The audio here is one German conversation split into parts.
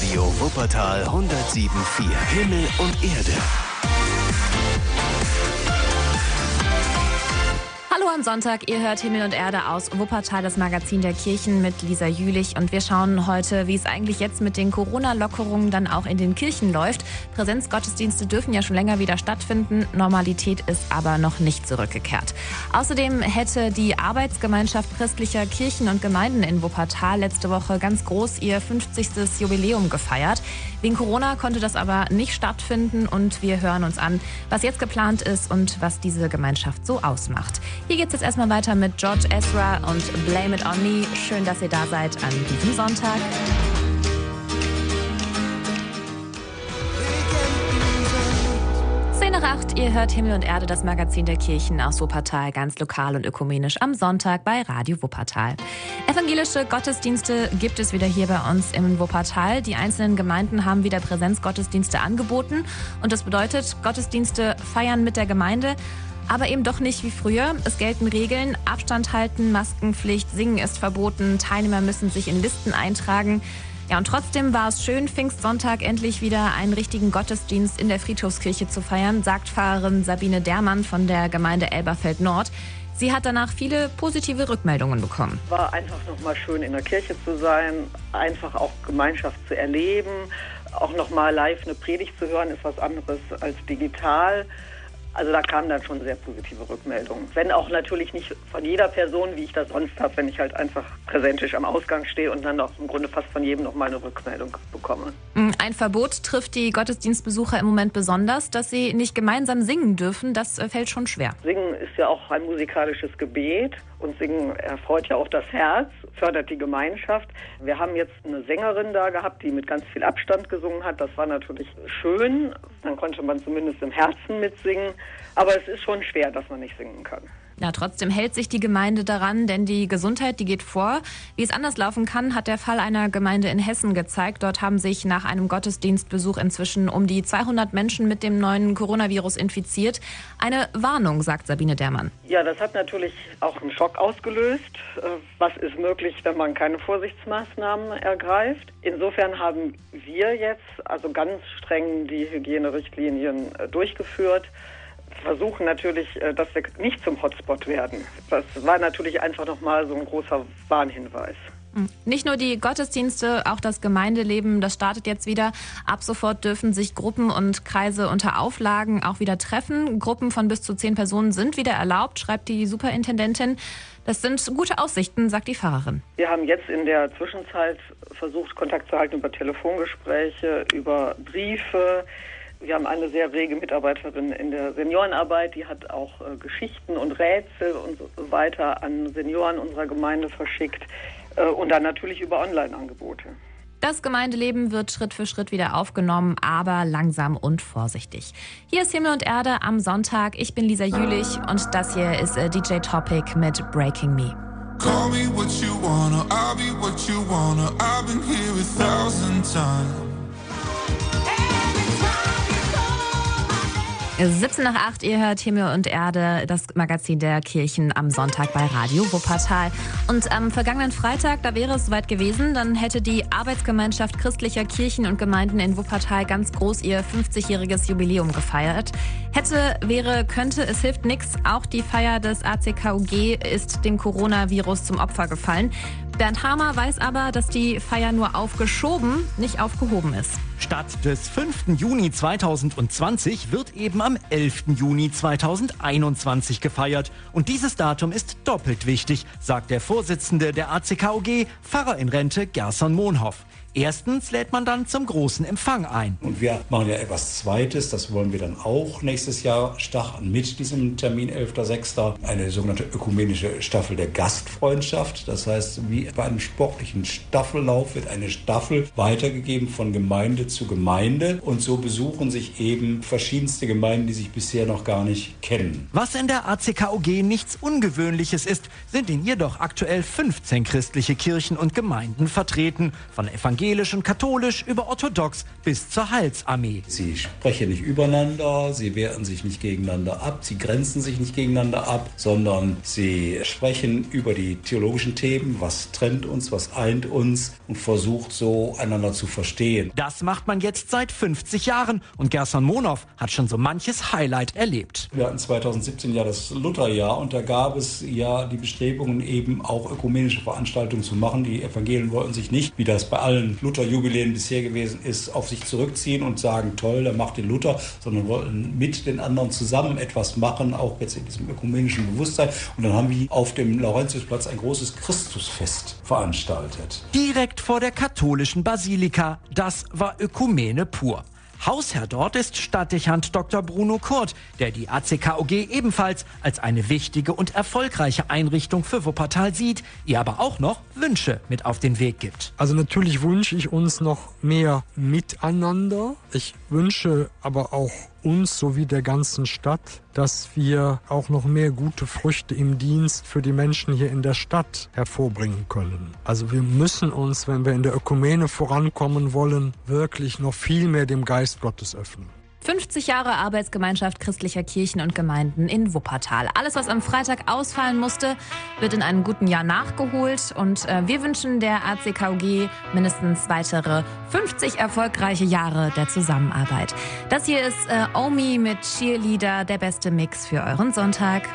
Radio Wuppertal 107.4 Himmel und Erde. Hallo am Sonntag, ihr hört Himmel und Erde aus Wuppertal, das Magazin der Kirchen mit Lisa Jülich. Und wir schauen heute, wie es eigentlich jetzt mit den Corona-Lockerungen dann auch in den Kirchen läuft. Präsenzgottesdienste dürfen ja schon länger wieder stattfinden. Normalität ist aber noch nicht zurückgekehrt. Außerdem hätte die Arbeitsgemeinschaft christlicher Kirchen und Gemeinden in Wuppertal letzte Woche ganz groß ihr 50. Jubiläum gefeiert. Wegen Corona konnte das aber nicht stattfinden und wir hören uns an, was jetzt geplant ist und was diese Gemeinschaft so ausmacht. Hier geht's jetzt erstmal weiter mit George Ezra und Blame It On Me. Schön, dass ihr da seid an diesem Sonntag. Nach 8, ihr hört Himmel und Erde, das Magazin der Kirchen aus Wuppertal, ganz lokal und ökumenisch am Sonntag bei Radio Wuppertal. Evangelische Gottesdienste gibt es wieder hier bei uns im Wuppertal. Die einzelnen Gemeinden haben wieder Präsenzgottesdienste angeboten und das bedeutet, Gottesdienste feiern mit der Gemeinde aber eben doch nicht wie früher. Es gelten Regeln, Abstand halten, Maskenpflicht, Singen ist verboten, Teilnehmer müssen sich in Listen eintragen. Ja, und trotzdem war es schön, Pfingstsonntag endlich wieder einen richtigen Gottesdienst in der Friedhofskirche zu feiern, sagt Pfarrerin Sabine Dermann von der Gemeinde Elberfeld Nord. Sie hat danach viele positive Rückmeldungen bekommen. War einfach nochmal schön in der Kirche zu sein, einfach auch Gemeinschaft zu erleben, auch nochmal live eine Predigt zu hören, ist was anderes als digital. Also da kamen dann schon sehr positive Rückmeldungen. Wenn auch natürlich nicht von jeder Person, wie ich das sonst habe, wenn ich halt einfach präsentisch am Ausgang stehe und dann auch im Grunde fast von jedem noch mal eine Rückmeldung bekomme. Mm, ein Verbot trifft die Gottesdienstbesucher im Moment besonders, dass sie nicht gemeinsam singen dürfen. Das äh, fällt schon schwer. Singen ist ja auch ein musikalisches Gebet und Singen erfreut ja auch das Herz, fördert die Gemeinschaft. Wir haben jetzt eine Sängerin da gehabt, die mit ganz viel Abstand gesungen hat. Das war natürlich schön. Dann konnte man zumindest im Herzen mitsingen. Aber es ist schon schwer, dass man nicht singen kann. Ja, trotzdem hält sich die Gemeinde daran, denn die Gesundheit, die geht vor. Wie es anders laufen kann, hat der Fall einer Gemeinde in Hessen gezeigt. Dort haben sich nach einem Gottesdienstbesuch inzwischen um die 200 Menschen mit dem neuen Coronavirus infiziert. Eine Warnung, sagt Sabine Dermann. Ja, das hat natürlich auch einen Schock ausgelöst. Äh, was ist möglich, wenn man keine Vorsichtsmaßnahmen ergreift? Insofern haben wir jetzt also ganz streng die Hygienerichtlinien äh, durchgeführt versuchen natürlich, äh, dass wir nicht zum Hotspot werden. Das war natürlich einfach nochmal so ein großer Warnhinweis. Hm. Nicht nur die Gottesdienste, auch das Gemeindeleben, das startet jetzt wieder. Ab sofort dürfen sich Gruppen und Kreise unter Auflagen auch wieder treffen. Gruppen von bis zu zehn Personen sind wieder erlaubt, schreibt die Superintendentin. Das sind gute Aussichten, sagt die Pfarrerin. Wir haben jetzt in der Zwischenzeit versucht, Kontakt zu halten über Telefongespräche, über Briefe. Wir haben eine sehr rege Mitarbeiterin in der Seniorenarbeit, die hat auch äh, Geschichten und Rätsel und so weiter an Senioren unserer Gemeinde verschickt äh, und dann natürlich über Online-Angebote. Das Gemeindeleben wird Schritt für Schritt wieder aufgenommen, aber langsam und vorsichtig. Hier ist Himmel und Erde am Sonntag. Ich bin Lisa Jülich und das hier ist äh, DJ Topic mit Breaking Me. Call me what you wanna, I'll be what you wanna. I've been here a thousand times. 17 nach 8, ihr hört Himmel und Erde, das Magazin der Kirchen am Sonntag bei Radio Wuppertal. Und am vergangenen Freitag, da wäre es soweit gewesen, dann hätte die Arbeitsgemeinschaft christlicher Kirchen und Gemeinden in Wuppertal ganz groß ihr 50-jähriges Jubiläum gefeiert. Hätte, wäre, könnte, es hilft nichts. Auch die Feier des ACKUG ist dem Coronavirus zum Opfer gefallen. Bernd Hamer weiß aber, dass die Feier nur aufgeschoben, nicht aufgehoben ist. Statt des 5. Juni 2020 wird eben am 11. Juni 2021 gefeiert. Und dieses Datum ist doppelt wichtig, sagt der Vorsitzende der ACKOG, Pfarrer in Rente Gerson Mohnhoff. Erstens lädt man dann zum großen Empfang ein. Und wir machen ja etwas Zweites, das wollen wir dann auch nächstes Jahr starten mit diesem Termin 11.06. Eine sogenannte ökumenische Staffel der Gastfreundschaft. Das heißt, wie bei einem sportlichen Staffellauf wird eine Staffel weitergegeben von Gemeinde zu Gemeinde. Und so besuchen sich eben verschiedenste Gemeinden, die sich bisher noch gar nicht kennen. Was in der ACKOG nichts Ungewöhnliches ist, sind in ihr doch aktuell 15 christliche Kirchen und Gemeinden vertreten. Von Evangelien evangelisch und katholisch über orthodox bis zur Heilsarmee. Sie sprechen nicht übereinander, sie wehren sich nicht gegeneinander ab, sie grenzen sich nicht gegeneinander ab, sondern sie sprechen über die theologischen Themen, was trennt uns, was eint uns und versucht so einander zu verstehen. Das macht man jetzt seit 50 Jahren und Gerson Monow hat schon so manches Highlight erlebt. Wir hatten 2017 ja das Lutherjahr und da gab es ja die Bestrebungen eben auch ökumenische Veranstaltungen zu machen. Die Evangelien wollten sich nicht, wie das bei allen Lutherjubiläen bisher gewesen ist, auf sich zurückziehen und sagen, toll, der macht den Luther, sondern wollten mit den anderen zusammen etwas machen, auch jetzt in diesem ökumenischen Bewusstsein. Und dann haben wir auf dem Laurentiusplatz ein großes Christusfest veranstaltet. Direkt vor der katholischen Basilika. Das war Ökumene pur. Hausherr dort ist Stadtdechant Dr. Bruno Kurt, der die ACKOG ebenfalls als eine wichtige und erfolgreiche Einrichtung für Wuppertal sieht, ihr aber auch noch Wünsche mit auf den Weg gibt. Also natürlich wünsche ich uns noch mehr Miteinander. Ich wünsche aber auch uns sowie der ganzen Stadt, dass wir auch noch mehr gute Früchte im Dienst für die Menschen hier in der Stadt hervorbringen können. Also wir müssen uns, wenn wir in der Ökumene vorankommen wollen, wirklich noch viel mehr dem Geist Gottes öffnen. 50 Jahre Arbeitsgemeinschaft christlicher Kirchen und Gemeinden in Wuppertal. Alles, was am Freitag ausfallen musste, wird in einem guten Jahr nachgeholt. Und äh, wir wünschen der ACKUG mindestens weitere 50 erfolgreiche Jahre der Zusammenarbeit. Das hier ist äh, Omi mit Cheerleader, der beste Mix für euren Sonntag.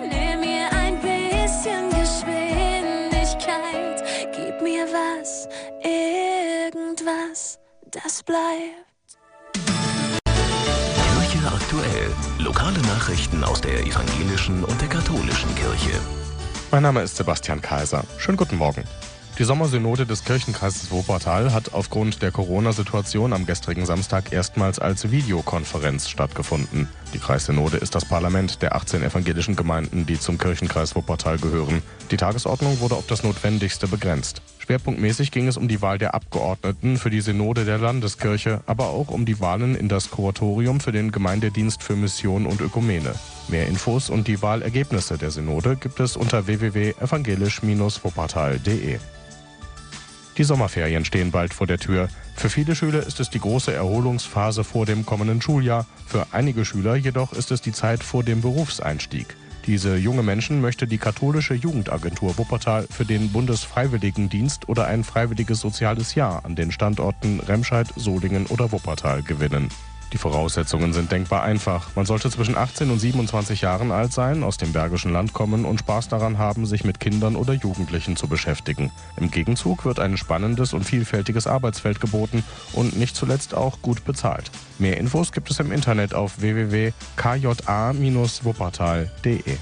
Nimm mir ein bisschen Geschwindigkeit, gib mir was, irgendwas, das bleibt. Kirche aktuell. Lokale Nachrichten aus der evangelischen und der katholischen Kirche. Mein Name ist Sebastian Kaiser. Schönen guten Morgen. Die Sommersynode des Kirchenkreises Wuppertal hat aufgrund der Corona-Situation am gestrigen Samstag erstmals als Videokonferenz stattgefunden. Die Kreissynode ist das Parlament der 18 evangelischen Gemeinden, die zum Kirchenkreis Wuppertal gehören. Die Tagesordnung wurde auf das Notwendigste begrenzt. Schwerpunktmäßig ging es um die Wahl der Abgeordneten für die Synode der Landeskirche, aber auch um die Wahlen in das Kuratorium für den Gemeindedienst für Mission und Ökumene. Mehr Infos und die Wahlergebnisse der Synode gibt es unter www.evangelisch-wuppertal.de. Die Sommerferien stehen bald vor der Tür. Für viele Schüler ist es die große Erholungsphase vor dem kommenden Schuljahr. Für einige Schüler jedoch ist es die Zeit vor dem Berufseinstieg. Diese junge Menschen möchte die katholische Jugendagentur Wuppertal für den Bundesfreiwilligendienst oder ein freiwilliges soziales Jahr an den Standorten Remscheid, Solingen oder Wuppertal gewinnen. Die Voraussetzungen sind denkbar einfach. Man sollte zwischen 18 und 27 Jahren alt sein, aus dem Bergischen Land kommen und Spaß daran haben, sich mit Kindern oder Jugendlichen zu beschäftigen. Im Gegenzug wird ein spannendes und vielfältiges Arbeitsfeld geboten und nicht zuletzt auch gut bezahlt. Mehr Infos gibt es im Internet auf www.kja-wuppertal.de.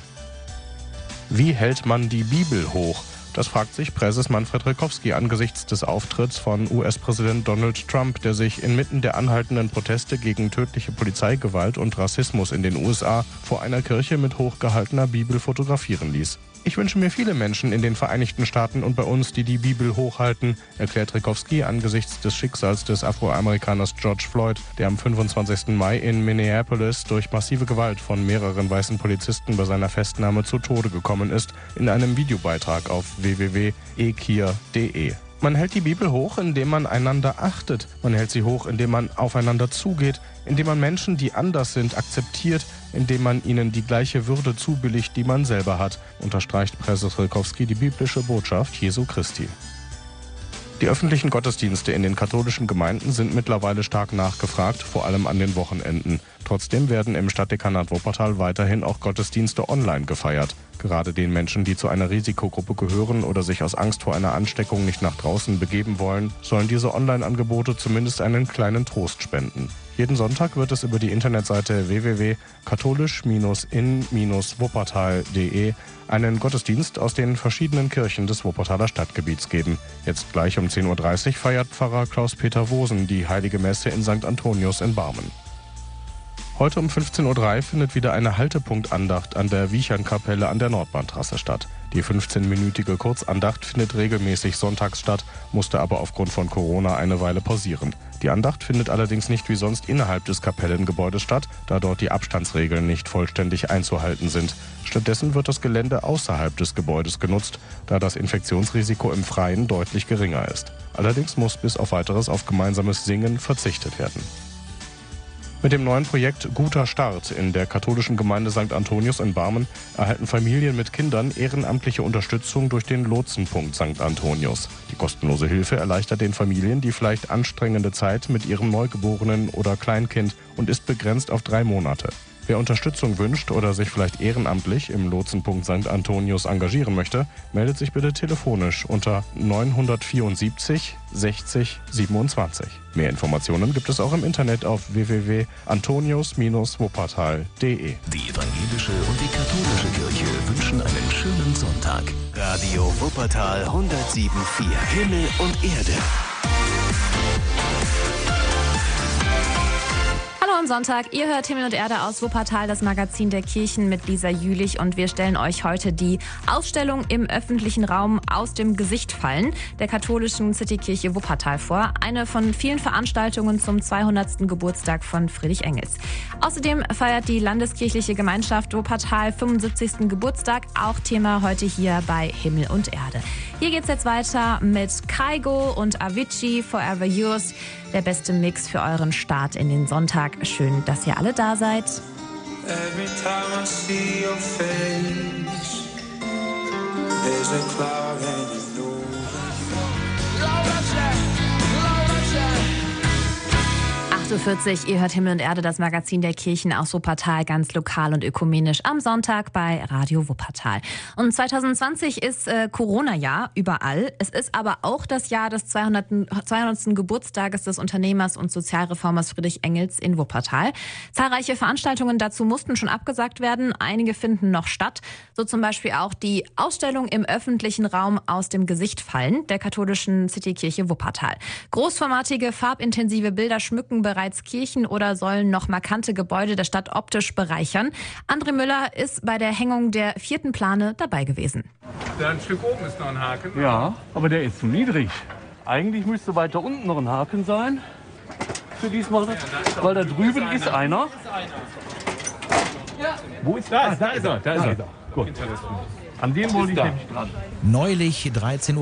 Wie hält man die Bibel hoch? Das fragt sich Präses Manfred Rekowski angesichts des Auftritts von US-Präsident Donald Trump, der sich inmitten der anhaltenden Proteste gegen tödliche Polizeigewalt und Rassismus in den USA vor einer Kirche mit hochgehaltener Bibel fotografieren ließ. Ich wünsche mir viele Menschen in den Vereinigten Staaten und bei uns, die die Bibel hochhalten, erklärt Rekowski angesichts des Schicksals des Afroamerikaners George Floyd, der am 25. Mai in Minneapolis durch massive Gewalt von mehreren weißen Polizisten bei seiner Festnahme zu Tode gekommen ist, in einem Videobeitrag auf www.ekir.de. Man hält die Bibel hoch, indem man einander achtet. Man hält sie hoch, indem man aufeinander zugeht, indem man Menschen, die anders sind, akzeptiert, indem man ihnen die gleiche Würde zubilligt, die man selber hat, unterstreicht Präses Rilkowski die biblische Botschaft Jesu Christi. Die öffentlichen Gottesdienste in den katholischen Gemeinden sind mittlerweile stark nachgefragt, vor allem an den Wochenenden. Trotzdem werden im Stadtdekanat Wuppertal weiterhin auch Gottesdienste online gefeiert. Gerade den Menschen, die zu einer Risikogruppe gehören oder sich aus Angst vor einer Ansteckung nicht nach draußen begeben wollen, sollen diese Online-Angebote zumindest einen kleinen Trost spenden. Jeden Sonntag wird es über die Internetseite www.katholisch-in-wuppertal.de einen Gottesdienst aus den verschiedenen Kirchen des Wuppertaler Stadtgebiets geben. Jetzt gleich um 10.30 Uhr feiert Pfarrer Klaus-Peter Wosen die Heilige Messe in St. Antonius in Barmen. Heute um 15.03 Uhr findet wieder eine Haltepunktandacht an der Wiechernkapelle an der Nordbahntrasse statt. Die 15-minütige Kurzandacht findet regelmäßig sonntags statt, musste aber aufgrund von Corona eine Weile pausieren. Die Andacht findet allerdings nicht wie sonst innerhalb des Kapellengebäudes statt, da dort die Abstandsregeln nicht vollständig einzuhalten sind. Stattdessen wird das Gelände außerhalb des Gebäudes genutzt, da das Infektionsrisiko im Freien deutlich geringer ist. Allerdings muss bis auf weiteres auf gemeinsames Singen verzichtet werden. Mit dem neuen Projekt Guter Start in der katholischen Gemeinde St. Antonius in Barmen erhalten Familien mit Kindern ehrenamtliche Unterstützung durch den Lotsenpunkt St. Antonius. Die kostenlose Hilfe erleichtert den Familien die vielleicht anstrengende Zeit mit ihrem Neugeborenen oder Kleinkind und ist begrenzt auf drei Monate. Wer Unterstützung wünscht oder sich vielleicht ehrenamtlich im Lotsenpunkt St. Antonius engagieren möchte, meldet sich bitte telefonisch unter 974 60 27. Mehr Informationen gibt es auch im Internet auf www.antonius-wuppertal.de. Die evangelische und die katholische Kirche wünschen einen schönen Sonntag. Radio Wuppertal 107.4 Himmel und Erde. Sonntag. Ihr hört Himmel und Erde aus Wuppertal, das Magazin der Kirchen mit Lisa Jülich und wir stellen euch heute die Ausstellung im öffentlichen Raum aus dem Gesicht fallen der katholischen Citykirche Wuppertal vor. Eine von vielen Veranstaltungen zum 200. Geburtstag von Friedrich Engels. Außerdem feiert die Landeskirchliche Gemeinschaft Wuppertal 75. Geburtstag, auch Thema heute hier bei Himmel und Erde. Hier geht's jetzt weiter mit Kaigo und Avicii Forever Yours. Der beste Mix für euren Start in den Sonntag. Schön, dass ihr alle da seid. Every time I see your face, there's a cloud 8.40 Uhr, ihr hört Himmel und Erde, das Magazin der Kirchen aus Wuppertal, ganz lokal und ökumenisch am Sonntag bei Radio Wuppertal. Und 2020 ist äh, Corona-Jahr überall. Es ist aber auch das Jahr des 200. 200. Geburtstages des Unternehmers und Sozialreformers Friedrich Engels in Wuppertal. Zahlreiche Veranstaltungen dazu mussten schon abgesagt werden. Einige finden noch statt. So zum Beispiel auch die Ausstellung im öffentlichen Raum aus dem Gesicht fallen der katholischen Citykirche Wuppertal. Großformatige, farbintensive Bilder schmücken bereits Kirchen oder sollen noch markante Gebäude der Stadt optisch bereichern. André Müller ist bei der Hängung der vierten Plane dabei gewesen. Da ein Stück oben ist noch ein Haken. Ja, aber der ist zu niedrig. Eigentlich müsste weiter unten noch ein Haken sein. Für diesmal, weil da drüben ist einer. Wo ist Da ah, ist- da ist er, da ist er. Gut. An dem wollte ich nämlich dran. Neulich 13.30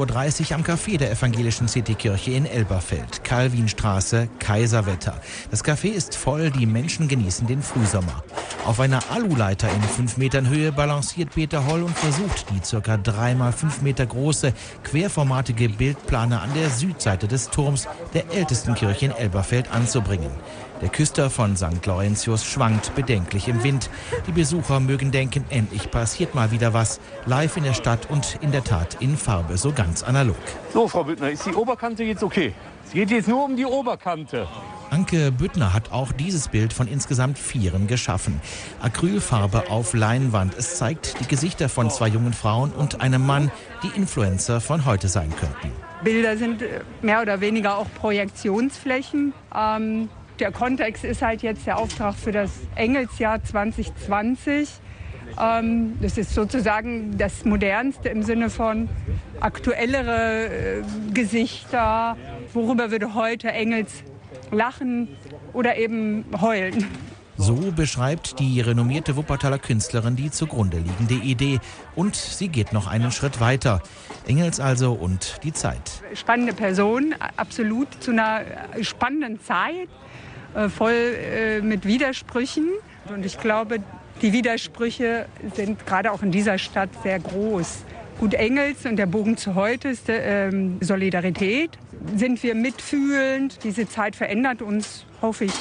Uhr am Café der evangelischen Citykirche in Elberfeld, Calvinstraße, Kaiserwetter. Das Café ist voll, die Menschen genießen den Frühsommer. Auf einer Aluleiter in 5 Metern Höhe balanciert Peter Holl und versucht, die circa 3 mal 5 Meter große, querformatige Bildplane an der Südseite des Turms der ältesten Kirche in Elberfeld anzubringen. Der Küster von St. Laurentius schwankt bedenklich im Wind. Die Besucher mögen denken, endlich passiert mal wieder was. Live in der Stadt und in der Tat in Farbe, so ganz analog. So, Frau Büttner, ist die Oberkante jetzt okay? Es geht jetzt nur um die Oberkante. Anke Büttner hat auch dieses Bild von insgesamt vieren geschaffen. Acrylfarbe auf Leinwand. Es zeigt die Gesichter von zwei jungen Frauen und einem Mann, die Influencer von heute sein könnten. Bilder sind äh, mehr oder weniger auch Projektionsflächen. Ähm, der Kontext ist halt jetzt der Auftrag für das Engelsjahr 2020. Ähm, das ist sozusagen das Modernste im Sinne von aktuellere äh, Gesichter. Worüber würde heute Engels lachen oder eben heulen? So beschreibt die renommierte Wuppertaler Künstlerin die zugrunde liegende Idee. Und sie geht noch einen Schritt weiter. Engels also und die Zeit. spannende Person, absolut zu einer spannenden Zeit, äh, voll äh, mit Widersprüchen. Und ich glaube, die Widersprüche sind gerade auch in dieser Stadt sehr groß. Gut, Engels und der Bogen zu heute ist äh, ähm, Solidarität. Sind wir mitfühlend? Diese Zeit verändert uns, hoffe ich,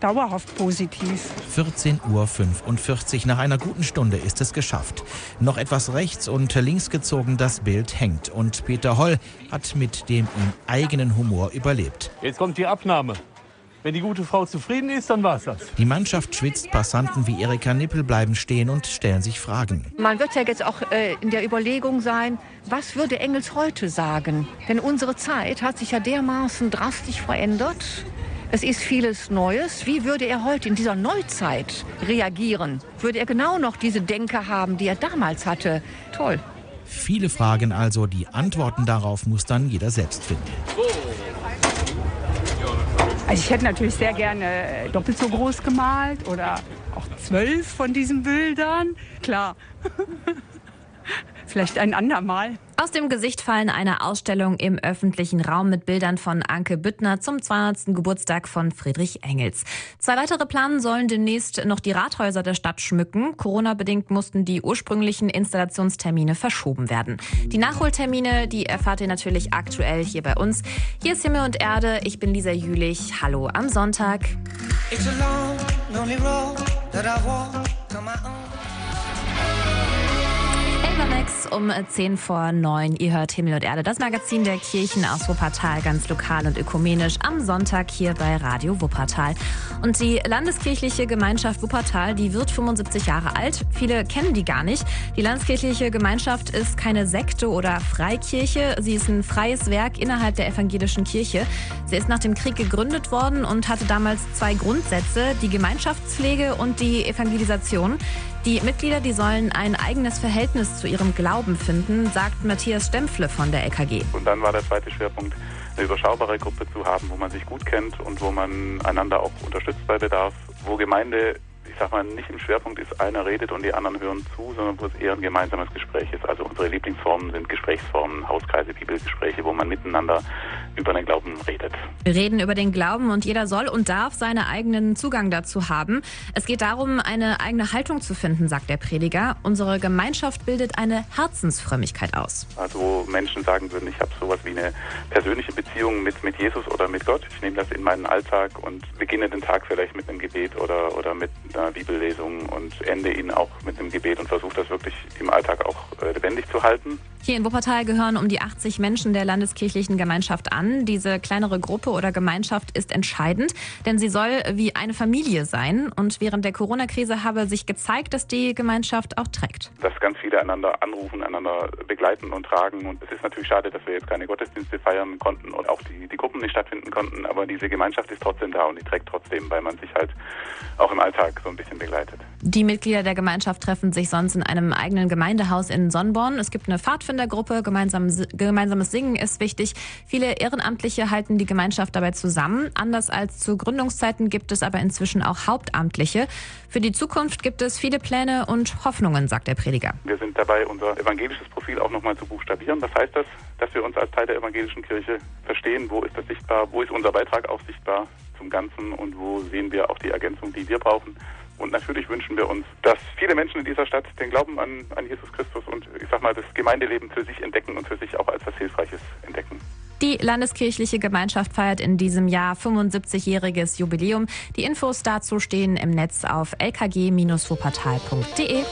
dauerhaft positiv. 14.45 Uhr. Nach einer guten Stunde ist es geschafft. Noch etwas rechts und links gezogen, das Bild hängt. Und Peter Holl hat mit dem ihm eigenen Humor überlebt. Jetzt kommt die Abnahme. Wenn die gute Frau zufrieden ist, dann war's das. Die Mannschaft schwitzt, Passanten wie Erika Nippel bleiben stehen und stellen sich Fragen. Man wird ja jetzt auch äh, in der Überlegung sein, was würde Engels heute sagen? Denn unsere Zeit hat sich ja dermaßen drastisch verändert. Es ist vieles Neues. Wie würde er heute in dieser Neuzeit reagieren? Würde er genau noch diese Denke haben, die er damals hatte? Toll. Viele Fragen also, die Antworten darauf muss dann jeder selbst finden. Also ich hätte natürlich sehr gerne doppelt so groß gemalt oder auch zwölf von diesen Bildern. Klar. Vielleicht ein andermal. Aus dem Gesicht fallen eine Ausstellung im öffentlichen Raum mit Bildern von Anke Büttner zum 200. Geburtstag von Friedrich Engels. Zwei weitere Planen sollen demnächst noch die Rathäuser der Stadt schmücken. Corona-bedingt mussten die ursprünglichen Installationstermine verschoben werden. Die Nachholtermine, die erfahrt ihr natürlich aktuell hier bei uns. Hier ist Himmel und Erde. Ich bin Lisa Jülich. Hallo am Sonntag. It's a long, lonely road that I walk on my own. Elbermex um 10 vor 9. Ihr hört Himmel und Erde, das Magazin der Kirchen aus Wuppertal, ganz lokal und ökumenisch, am Sonntag hier bei Radio Wuppertal. Und die Landeskirchliche Gemeinschaft Wuppertal, die wird 75 Jahre alt. Viele kennen die gar nicht. Die Landeskirchliche Gemeinschaft ist keine Sekte oder Freikirche. Sie ist ein freies Werk innerhalb der evangelischen Kirche. Sie ist nach dem Krieg gegründet worden und hatte damals zwei Grundsätze, die Gemeinschaftspflege und die Evangelisation. Die Mitglieder, die sollen ein eigenes Verhältnis zu ihrem Glauben finden, sagt Matthias Stempfle von der LKG. Und dann war der zweite Schwerpunkt, eine überschaubare Gruppe zu haben, wo man sich gut kennt und wo man einander auch unterstützt bei Bedarf, wo Gemeinde, ich sag mal, nicht im Schwerpunkt ist, einer redet und die anderen hören zu, sondern wo es eher ein gemeinsames Gespräch ist. Also unsere Lieblingsformen sind Gesprächsformen, Hauskreise, Bibelgespräche, wo man miteinander über den Glauben redet. Wir reden über den Glauben und jeder soll und darf seinen eigenen Zugang dazu haben. Es geht darum, eine eigene Haltung zu finden, sagt der Prediger. Unsere Gemeinschaft bildet eine Herzensfrömmigkeit aus. Also wo Menschen sagen würden, ich habe sowas wie eine persönliche Beziehung mit, mit Jesus oder mit Gott. Ich nehme das in meinen Alltag und beginne den Tag vielleicht mit einem Gebet oder, oder mit einer Bibellesung und ende ihn auch mit einem Gebet und versuche das wirklich im Alltag auch äh, lebendig zu halten. Hier in Wuppertal gehören um die 80 Menschen der landeskirchlichen Gemeinschaft an. Diese kleinere Gruppe oder Gemeinschaft ist entscheidend, denn sie soll wie eine Familie sein. Und während der Corona-Krise habe sich gezeigt, dass die Gemeinschaft auch trägt. Dass ganz viele einander anrufen, einander begleiten und tragen. Und es ist natürlich schade, dass wir jetzt keine Gottesdienste feiern konnten und auch die, die Gruppen nicht stattfinden konnten. Aber diese Gemeinschaft ist trotzdem da und die trägt trotzdem, weil man sich halt auch im Alltag so ein bisschen begleitet. Die Mitglieder der Gemeinschaft treffen sich sonst in einem eigenen Gemeindehaus in Sonnborn. Es gibt eine Pfadfindergruppe, gemeinsam, gemeinsames Singen ist wichtig. Viele Ehrenamtliche halten die Gemeinschaft dabei zusammen. Anders als zu Gründungszeiten gibt es aber inzwischen auch Hauptamtliche. Für die Zukunft gibt es viele Pläne und Hoffnungen, sagt der Prediger. Wir sind dabei, unser evangelisches Profil auch nochmal zu buchstabieren. Was heißt das? Dass wir uns als Teil der evangelischen Kirche verstehen, wo ist das sichtbar, wo ist unser Beitrag auch sichtbar zum Ganzen und wo sehen wir auch die Ergänzung, die wir brauchen. Und natürlich wünschen wir uns, dass viele Menschen in dieser Stadt den Glauben an, an Jesus Christus und ich sag mal das Gemeindeleben für sich entdecken und für sich auch als was Hilfreiches entdecken. Die Landeskirchliche Gemeinschaft feiert in diesem Jahr 75-jähriges Jubiläum. Die Infos dazu stehen im Netz auf lkg-wuppertal.de.